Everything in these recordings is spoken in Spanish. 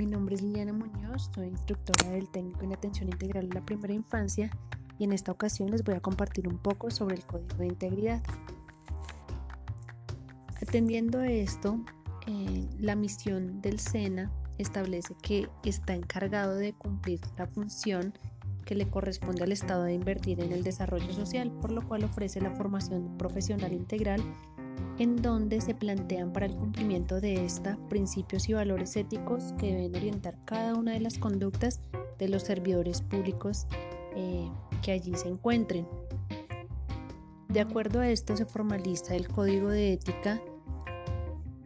mi nombre es Liliana Muñoz, soy instructora del técnico en atención integral a la primera infancia y en esta ocasión les voy a compartir un poco sobre el código de integridad. Atendiendo a esto, eh, la misión del SENA establece que está encargado de cumplir la función que le corresponde al Estado de invertir en el desarrollo social, por lo cual ofrece la formación profesional integral en donde se plantean para el cumplimiento de esta principios y valores éticos que deben orientar cada una de las conductas de los servidores públicos eh, que allí se encuentren. De acuerdo a esto se formaliza el código de ética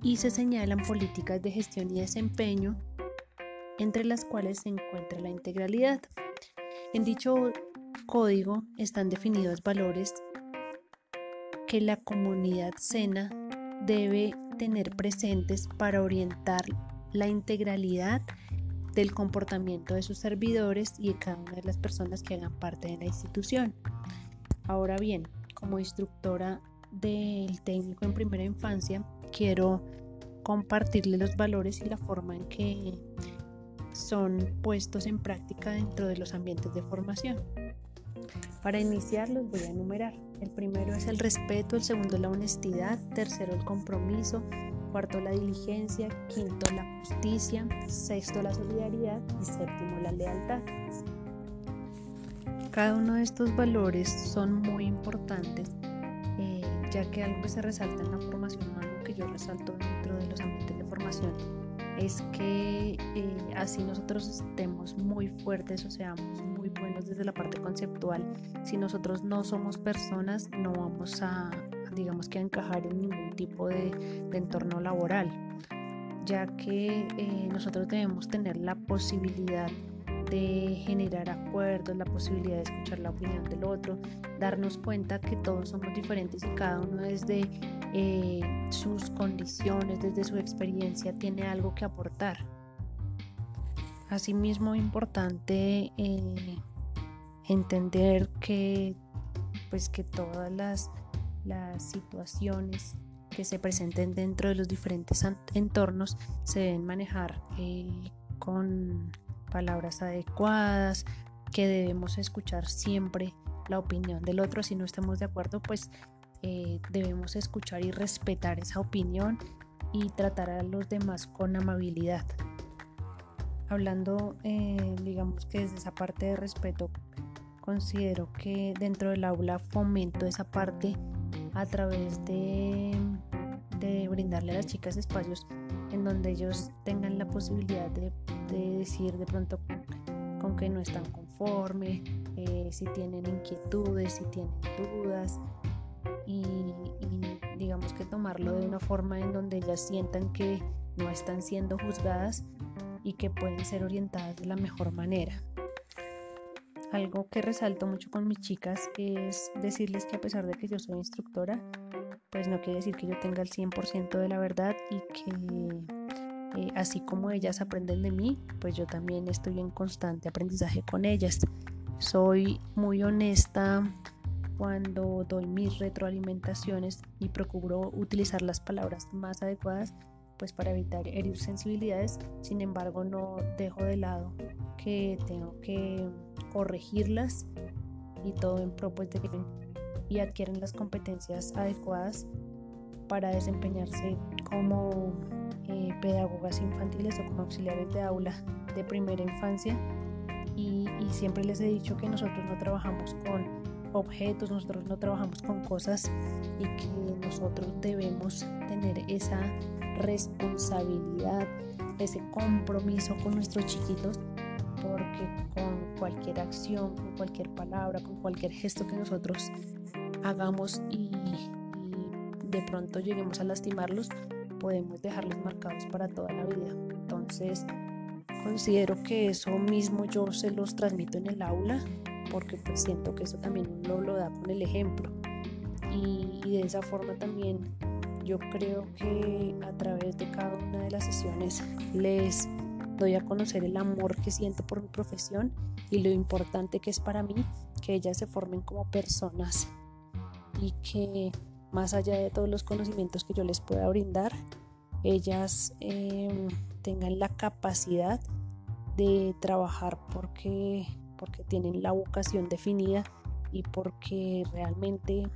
y se señalan políticas de gestión y desempeño entre las cuales se encuentra la integralidad. En dicho código están definidos valores que la comunidad SENA debe tener presentes para orientar la integralidad del comportamiento de sus servidores y de cada una de las personas que hagan parte de la institución. Ahora bien, como instructora del técnico en primera infancia, quiero compartirle los valores y la forma en que son puestos en práctica dentro de los ambientes de formación. Para iniciar los voy a enumerar. El primero es el respeto, el segundo la honestidad, tercero el compromiso, cuarto la diligencia, quinto la justicia, sexto la solidaridad y séptimo la lealtad. Cada uno de estos valores son muy importantes eh, ya que algo que se resalta en la formación, algo que yo resalto dentro de los ambientes de formación, es que eh, así nosotros estemos muy fuertes o seamos buenos desde la parte conceptual, si nosotros no somos personas no vamos a, digamos que a encajar en ningún tipo de, entorno laboral, ya que eh, nosotros debemos tener la posibilidad de generar acuerdos, la posibilidad de escuchar la opinión del otro, darnos cuenta que todos somos diferentes y cada uno desde eh, sus condiciones, desde su experiencia, tiene algo que aportar. Asimismo, importante eh, entender que, pues, que todas las, situaciones que se presenten dentro de los diferentes entornos se deben manejar eh, con palabras adecuadas, que debemos escuchar siempre la opinión del otro. Si no estamos de acuerdo, pues eh, debemos escuchar y respetar esa opinión y tratar a los demás con amabilidad. Hablando, eh, digamos que desde esa parte de respeto, considero que dentro del aula fomento esa parte a través de, de brindarle a las chicas espacios en donde ellos tengan la posibilidad de, decir de pronto con que no están conformes, eh, si tienen inquietudes, si tienen dudas y, digamos que tomarlo de una forma en donde ellas sientan que no están siendo juzgadas y que pueden ser orientadas de la mejor manera. Algo que resalto mucho con mis chicas es decirles que a pesar de que yo soy instructora, pues no quiere decir que yo tenga el 100% de la verdad y que eh, así como ellas aprenden de mí, pues yo también estoy en constante aprendizaje con ellas. Soy muy honesta cuando doy mis retroalimentaciones y procuro utilizar las palabras más adecuadas pues para evitar herir sensibilidades sin embargo no dejo de lado que tengo que corregirlas y todo en pro pues, de que y adquieren las competencias adecuadas para desempeñarse como eh, pedagogas infantiles o como auxiliares de aula de primera infancia. Y, siempre les he dicho que nosotros no trabajamos con objetos, nosotros no trabajamos con cosas y que nosotros debemos tener esa responsabilidad, ese compromiso con nuestros chiquitos, porque con cualquier acción, con cualquier palabra, con cualquier gesto que nosotros hagamos y, de pronto lleguemos a lastimarlos, podemos dejarlos marcados para toda la vida. Entonces, considero que eso mismo yo se los transmito en el aula, porque pues siento que eso también uno lo da con el ejemplo. Y de esa forma también yo creo que a través de cada una de las sesiones les doy a conocer el amor que siento por mi profesión y lo importante que es para mí que ellas se formen como personas y que más allá de todos los conocimientos que yo les pueda brindar, ellas em, tengan la capacidad de trabajar porque, porque tienen la vocación definida y porque realmente eh,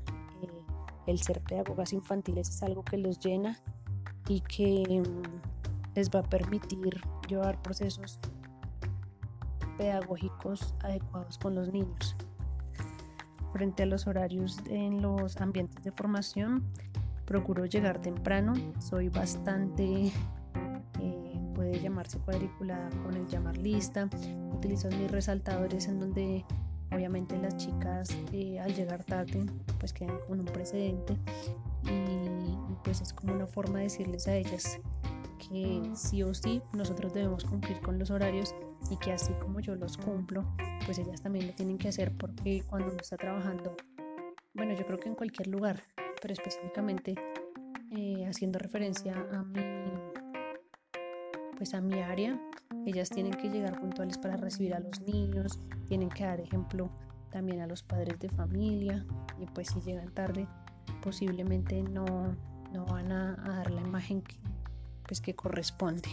el ser pedagogas infantiles es algo que los llena y que em, les va a permitir llevar procesos pedagógicos adecuados con los niños. Frente a los horarios en los ambientes de formación, procuro llegar temprano, soy bastante, eh, puede llamarse cuadriculada con el llamar lista, utilizo mis resaltadores en donde obviamente las chicas eh, al llegar tarde pues quedan con un precedente y pues es como una forma de decirles a ellas que sí o sí nosotros debemos cumplir con los horarios y que así como yo los cumplo, pues ellas también lo tienen que hacer porque cuando uno está trabajando, bueno, yo creo que en cualquier lugar, pero específicamente eh, haciendo referencia a mi, pues a mi área, ellas tienen que llegar puntuales para recibir a los niños, tienen que dar ejemplo también a los padres de familia y pues si llegan tarde posiblemente no, no van a, dar la imagen que, pues, que corresponde.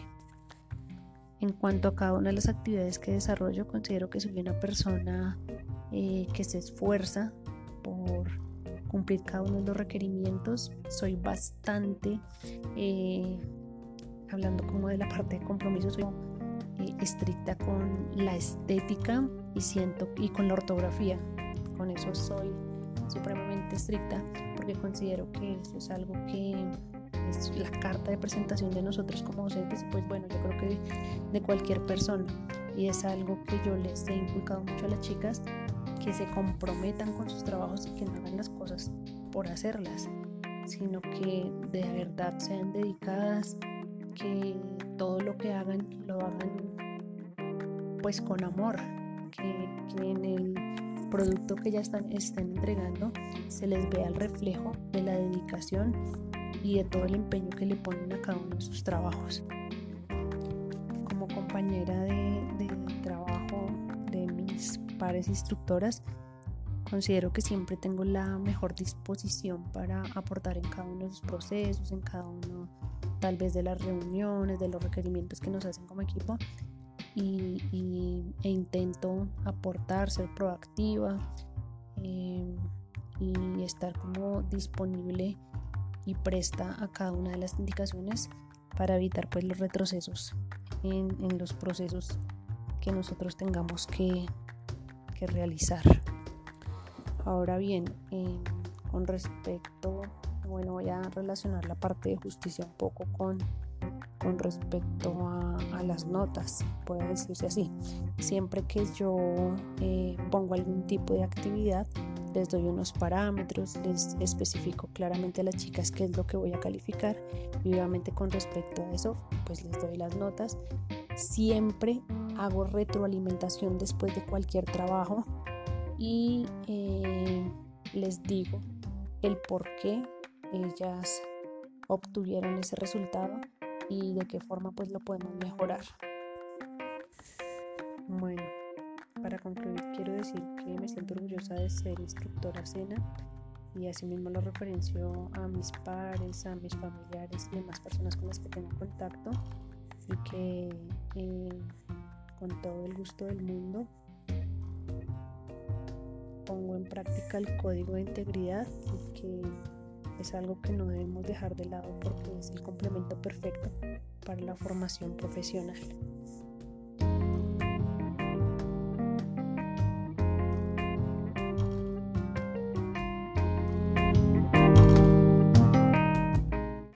En cuanto a cada una de las actividades que desarrollo, considero que soy una persona eh, que se esfuerza por cumplir cada uno de los requerimientos. Soy bastante, eh, hablando como de la parte de compromiso, soy eh, estricta con la estética y siento y con la ortografía. Con eso soy supremamente estricta porque considero que eso es algo que es la carta de presentación de nosotros como docentes, pues bueno, yo creo que de, cualquier persona. Y es algo que yo les he inculcado mucho a las chicas, que se comprometan con sus trabajos y que no hagan las cosas por hacerlas, sino que de verdad sean dedicadas, que todo lo que hagan lo hagan pues con amor, que, que en el producto que ya están, estén entregando se les vea el reflejo de la dedicación y de todo el empeño que le ponen a cada uno de sus trabajos. Como compañera de, trabajo de mis pares instructoras, considero que siempre tengo la mejor disposición para aportar en cada uno de los procesos, en cada uno tal vez de las reuniones, de los requerimientos que nos hacen como equipo y, e intento aportar, ser proactiva eh, y estar como disponible y presta a cada una de las indicaciones para evitar pues los retrocesos en, los procesos que nosotros tengamos que, realizar. Ahora bien, con respecto, bueno, voy a relacionar la parte de justicia un poco con, con respecto a, las notas, puede decirse así. Siempre que yo eh, pongo algún tipo de actividad, les doy unos parámetros, les especifico claramente a las chicas qué es lo que voy a calificar y obviamente con respecto a eso pues les doy las notas. Siempre hago retroalimentación después de cualquier trabajo y eh, les digo el por qué ellas obtuvieron ese resultado y de qué forma pues lo podemos mejorar. Bueno, para concluir, quiero decir que me siento orgullosa de ser instructora SENA y asimismo lo referencio a mis pares, a mis familiares y demás personas con las que tengo contacto y que eh, con todo el gusto del mundo pongo en práctica el código de integridad y que es algo que no debemos dejar de lado porque es el complemento perfecto para la formación profesional.